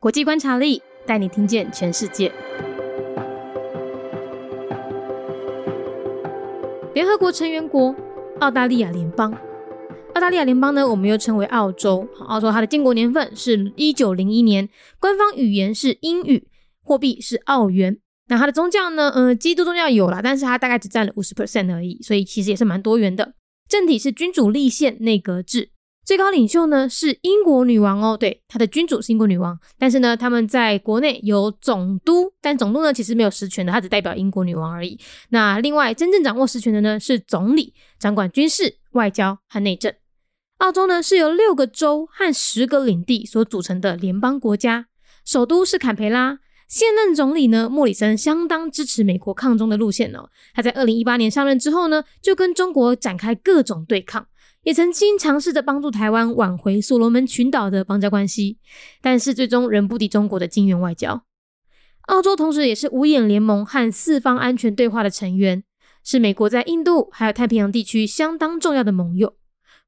国际观察力带你听见全世界。联合国成员国澳大利亚联邦，澳大利亚联邦呢，我们又称为澳洲。澳洲它的建国年份是一九零一年，官方语言是英语，货币是澳元。那它的宗教呢，呃，基督宗教有啦，但是它大概只占了五十 percent 而已，所以其实也是蛮多元的。政体是君主立宪内阁制。最高领袖呢是英国女王哦，对，她的君主是英国女王，但是呢，他们在国内有总督，但总督呢其实没有实权的，他只代表英国女王而已。那另外真正掌握实权的呢是总理，掌管军事、外交和内政。澳洲呢是由六个州和十个领地所组成的联邦国家，首都是坎培拉。现任总理呢莫里森相当支持美国抗中的路线哦，他在二零一八年上任之后呢，就跟中国展开各种对抗。也曾经尝试着帮助台湾挽回所罗门群岛的邦交关系，但是最终仍不敌中国的金援外交。澳洲同时也是五眼联盟和四方安全对话的成员，是美国在印度还有太平洋地区相当重要的盟友。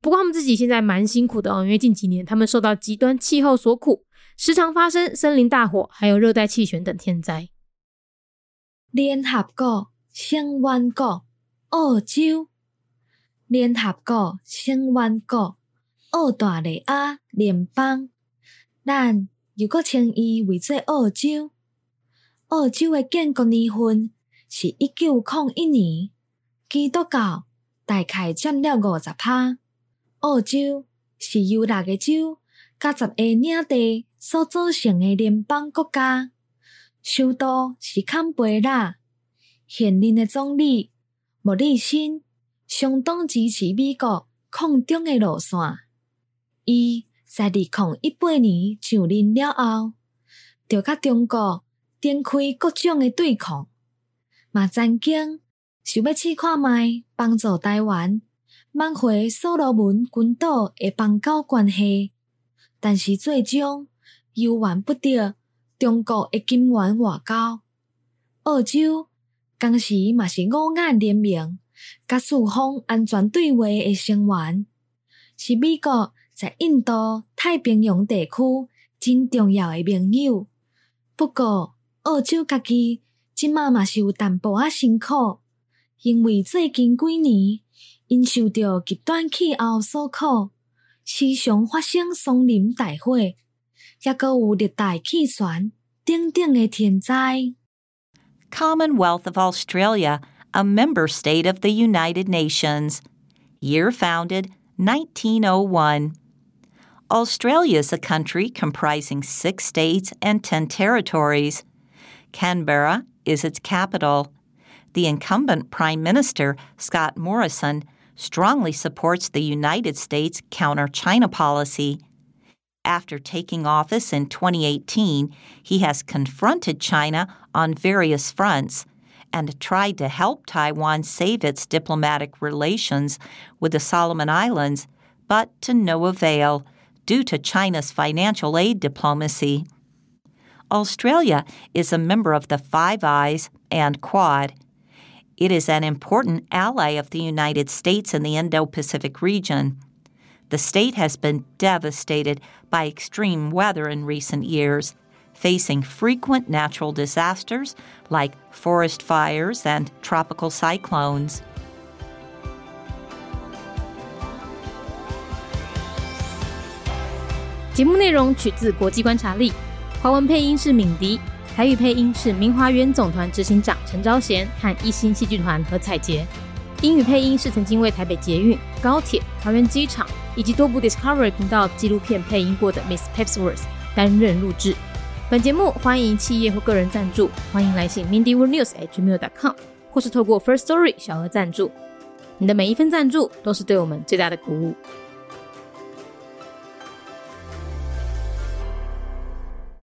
不过他们自己现在蛮辛苦的哦，因为近几年他们受到极端气候所苦，时常发生森林大火，还有热带气旋等天灾。联合国成员国澳洲。联合国成员国澳大利亚联邦，咱又搁称伊为做澳洲。澳洲的建国年份是一九零一年，基督教大概占了五十趴。澳洲是由六个州加十个领地所组成的联邦国家，首都是堪培拉。现任的总理莫里森。相当支持美国抗中诶路线。伊在二零一八年上任了后，就甲中国展开各种诶对抗，嘛曾经想要试看卖帮助台湾挽回所罗门群岛诶邦交关系，但是最终犹原不得中国诶金援外交。澳洲当时嘛是五眼联盟。甲四方安全对话的成员，是美国在印度太平洋地区真重要的盟友。不过，澳洲家己即马嘛是有淡薄仔辛苦，因为最近几年因受到极端气候所苦，时常发生松林大火，也阁有热带气旋等等的天灾。Commonwealth of Australia. A member state of the United Nations. Year founded 1901. Australia is a country comprising six states and 10 territories. Canberra is its capital. The incumbent Prime Minister, Scott Morrison, strongly supports the United States counter China policy. After taking office in 2018, he has confronted China on various fronts and tried to help Taiwan save its diplomatic relations with the Solomon Islands, but to no avail due to China's financial aid diplomacy. Australia is a member of the Five Eyes and Quad. It is an important ally of the United States in the Indo Pacific region. The state has been devastated by extreme weather in recent years facing frequent natural disasters like forest fires and tropical cyclones. 节目内容取自国际观察力，华文配音是敏迪，台语配音是明华园总团执行长陈昭贤和一星戏剧团何彩杰，英语配音是曾经为台北捷运、高铁、桃园机场以及多部 Discovery 频道纪录片配音过的 Miss Pepsworth 担任录制。 本节目欢迎企业或个人赞助，欢迎来信 mindyworldnews@gmail.com，或是透过 First Story 小额赞助。你的每一份赞助都是对我们最大的鼓舞。